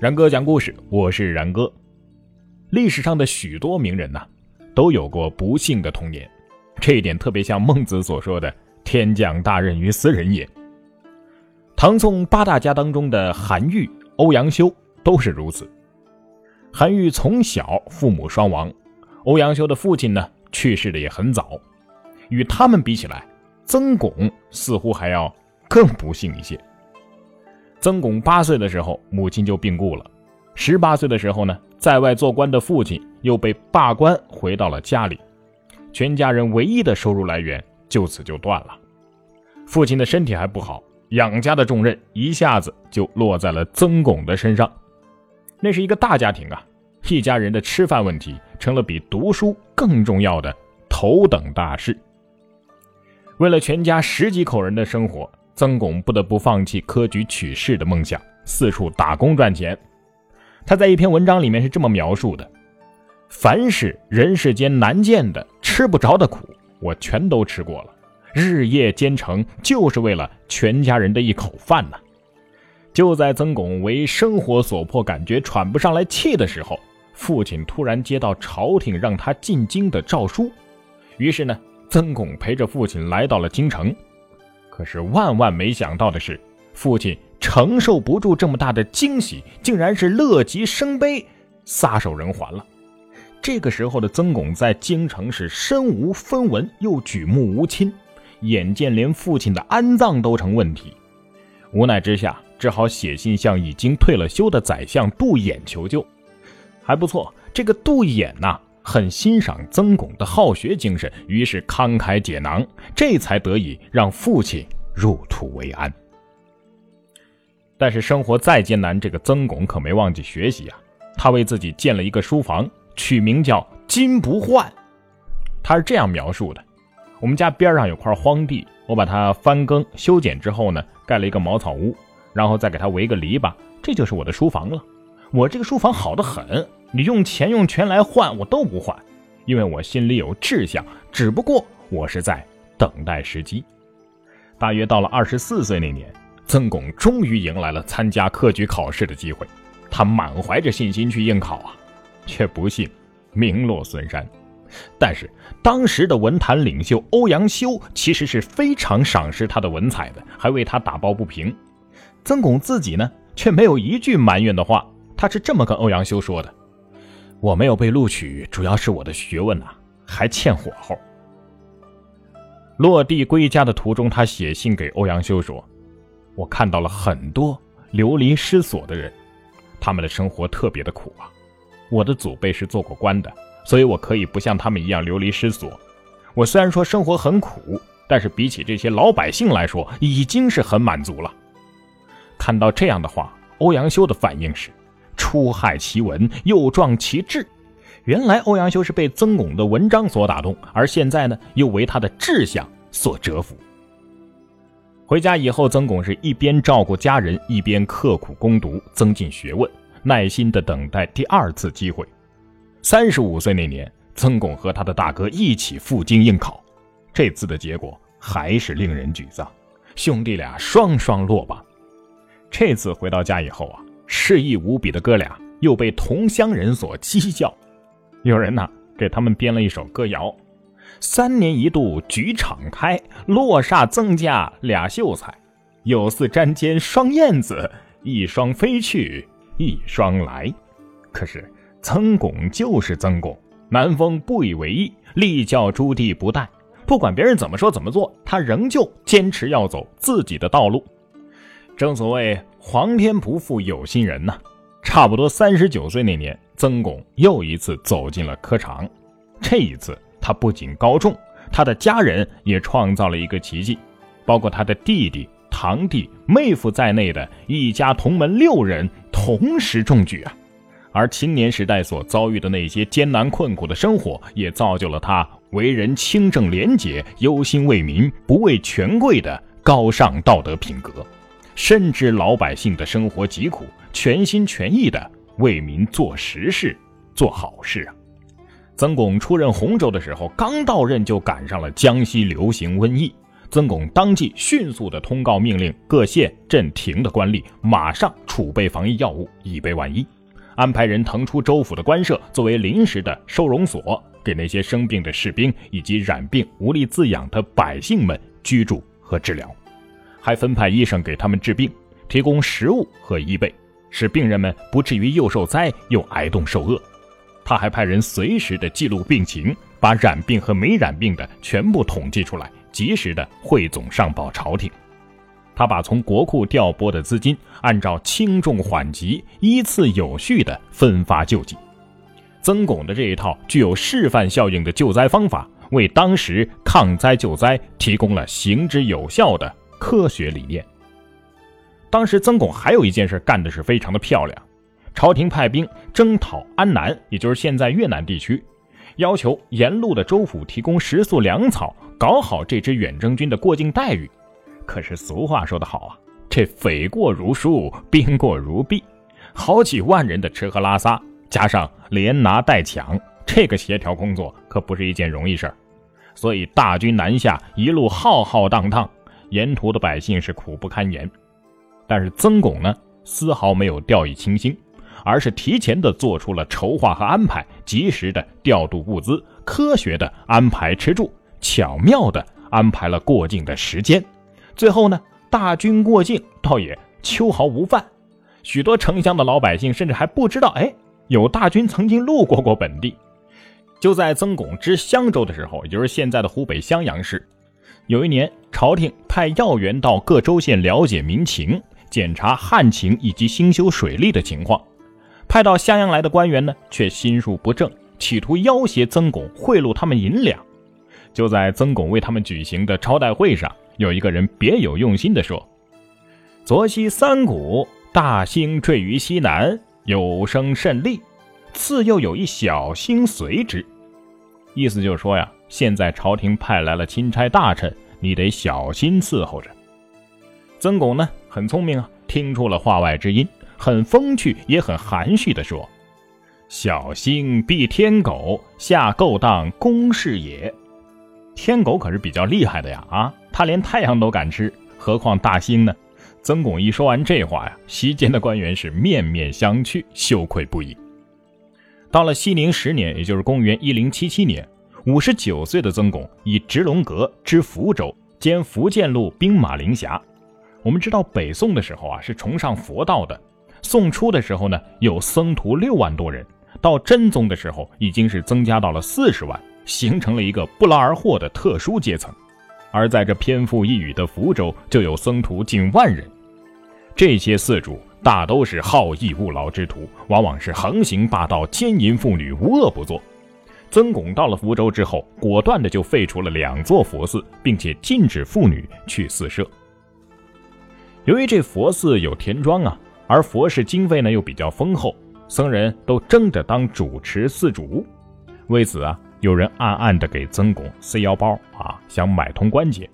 然哥讲故事，我是然哥。历史上的许多名人呐，都有过不幸的童年，这一点特别像孟子所说的“天降大任于斯人也”。唐宋八大家当中的韩愈、欧阳修都是如此。韩愈从小父母双亡，欧阳修的父亲呢去世的也很早，与他们比起来，曾巩似乎还要更不幸一些。曾巩八岁的时候，母亲就病故了。十八岁的时候呢，在外做官的父亲又被罢官，回到了家里，全家人唯一的收入来源就此就断了。父亲的身体还不好，养家的重任一下子就落在了曾巩的身上。那是一个大家庭啊，一家人的吃饭问题成了比读书更重要的头等大事。为了全家十几口人的生活。曾巩不得不放弃科举取士的梦想，四处打工赚钱。他在一篇文章里面是这么描述的：“凡是人世间难见的、吃不着的苦，我全都吃过了。日夜兼程，就是为了全家人的一口饭呐。”就在曾巩为生活所迫，感觉喘不上来气的时候，父亲突然接到朝廷让他进京的诏书。于是呢，曾巩陪着父亲来到了京城。可是万万没想到的是，父亲承受不住这么大的惊喜，竟然是乐极生悲，撒手人寰了。这个时候的曾巩在京城是身无分文，又举目无亲，眼见连父亲的安葬都成问题，无奈之下，只好写信向已经退了休的宰相杜衍求救。还不错，这个杜衍呐，很欣赏曾巩的好学精神，于是慷慨解囊，这才得以让父亲入土为安。但是生活再艰难，这个曾巩可没忘记学习啊！他为自己建了一个书房，取名叫“金不换”。他是这样描述的：我们家边上有块荒地，我把它翻耕修剪之后呢，盖了一个茅草屋，然后再给它围个篱笆，这就是我的书房了。我这个书房好得很。你用钱用权来换，我都不换，因为我心里有志向。只不过我是在等待时机。大约到了二十四岁那年，曾巩终于迎来了参加科举考试的机会。他满怀着信心去应考啊，却不幸名落孙山。但是当时的文坛领袖欧阳修其实是非常赏识他的文采的，还为他打抱不平。曾巩自己呢，却没有一句埋怨的话。他是这么跟欧阳修说的。我没有被录取，主要是我的学问呐还欠火候。落地归家的途中，他写信给欧阳修说：“我看到了很多流离失所的人，他们的生活特别的苦啊。我的祖辈是做过官的，所以我可以不像他们一样流离失所。我虽然说生活很苦，但是比起这些老百姓来说，已经是很满足了。”看到这样的话，欧阳修的反应是。出害其文，又壮其志。原来欧阳修是被曾巩的文章所打动，而现在呢，又为他的志向所折服。回家以后，曾巩是一边照顾家人，一边刻苦攻读，增进学问，耐心的等待第二次机会。三十五岁那年，曾巩和他的大哥一起赴京应考，这次的结果还是令人沮丧，兄弟俩双双落榜。这次回到家以后啊。失意无比的哥俩又被同乡人所讥笑，有人呢给他们编了一首歌谣：“三年一度举场开，落煞曾家俩秀才，有似瞻间双燕子，一双飞去一双来。”可是曾巩就是曾巩，南风不以为意，力教朱棣不怠。不管别人怎么说怎么做，他仍旧坚持要走自己的道路。正所谓。皇天不负有心人呐！差不多三十九岁那年，曾巩又一次走进了科场。这一次，他不仅高中，他的家人也创造了一个奇迹，包括他的弟弟、堂弟、妹夫在内的一家同门六人同时中举啊！而青年时代所遭遇的那些艰难困苦的生活，也造就了他为人清正廉洁、忧心为民、不畏权贵的高尚道德品格。深知老百姓的生活疾苦，全心全意的为民做实事、做好事啊！曾巩出任洪州的时候，刚到任就赶上了江西流行瘟疫，曾巩当即迅速的通告命令各县镇亭的官吏，马上。储备防疫药物，以备万一；安排人腾出州府的官舍作为临时的收容所，给那些生病的士兵以及染病无力自养的百姓们居住和治疗，还分派医生给他们治病，提供食物和衣被，使病人们不至于又受灾又挨冻受饿。他还派人随时的记录病情，把染病和没染病的全部统计出来，及时的汇总上报朝廷。他把从国库调拨的资金，按照轻重缓急依次有序的分发救济。曾巩的这一套具有示范效应的救灾方法，为当时抗灾救灾提供了行之有效的科学理念。当时曾巩还有一件事干的是非常的漂亮。朝廷派兵征讨安南，也就是现在越南地区，要求沿路的州府提供食宿粮草，搞好这支远征军的过境待遇。可是俗话说得好啊，这匪过如疏，兵过如壁，好几万人的吃喝拉撒，加上连拿带抢，这个协调工作可不是一件容易事儿。所以大军南下，一路浩浩荡荡，沿途的百姓是苦不堪言。但是曾巩呢，丝毫没有掉以轻心。而是提前的做出了筹划和安排，及时的调度物资，科学的安排吃住，巧妙的安排了过境的时间。最后呢，大军过境倒也秋毫无犯。许多城乡的老百姓甚至还不知道，哎，有大军曾经路过过本地。就在曾巩知襄州的时候，也就是现在的湖北襄阳市，有一年，朝廷派要员到各州县了解民情，检查旱情以及兴修水利的情况。派到襄阳来的官员呢，却心术不正，企图要挟曾巩贿赂他们银两。就在曾巩为他们举行的招待会上，有一个人别有用心地说：“昨夕三谷，大星坠于西南，有生甚利；次又有一小星随之。”意思就是说呀，现在朝廷派来了钦差大臣，你得小心伺候着。曾巩呢，很聪明啊，听出了话外之音。很风趣，也很含蓄地说：“小星避天狗，下勾当公事也。天狗可是比较厉害的呀，啊，他连太阳都敢吃，何况大星呢？”曾巩一说完这话呀，席间的官员是面面相觑，羞愧不已。到了熙宁十年，也就是公元一零七七年，五十九岁的曾巩以直龙阁知福州，兼福建路兵马陵辖。我们知道北宋的时候啊，是崇尚佛道的。宋初的时候呢，有僧徒六万多人；到真宗的时候，已经是增加到了四十万，形成了一个不劳而获的特殊阶层。而在这偏富一隅的福州，就有僧徒近万人。这些寺主大都是好逸恶劳之徒，往往是横行霸道、奸淫妇女，无恶不作。曾巩到了福州之后，果断的就废除了两座佛寺，并且禁止妇女去寺舍。由于这佛寺有田庄啊。而佛事经费呢又比较丰厚，僧人都争着当主持寺主。为此啊，有人暗暗的给曾巩塞腰包啊，想买通关节。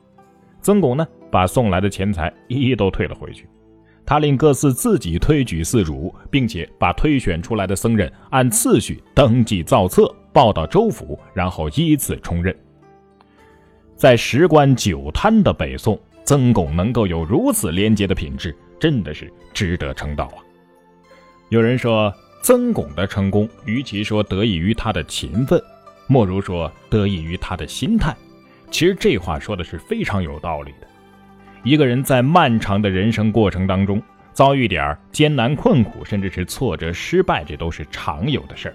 曾巩呢，把送来的钱财一一都退了回去。他令各寺自己推举寺主，并且把推选出来的僧人按次序登记造册，报到州府，然后依次充任。在十官九贪的北宋，曾巩能够有如此廉洁的品质。真的是值得称道啊！有人说，曾巩的成功，与其说得益于他的勤奋，莫如说得益于他的心态。其实这话说的是非常有道理的。一个人在漫长的人生过程当中，遭遇点艰难困苦，甚至是挫折失败，这都是常有的事儿。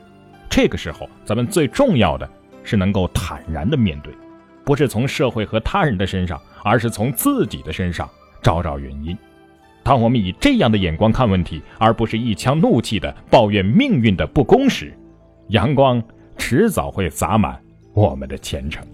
这个时候，咱们最重要的是能够坦然的面对，不是从社会和他人的身上，而是从自己的身上找找原因。当我们以这样的眼光看问题，而不是一腔怒气的抱怨命运的不公时，阳光迟早会洒满我们的前程。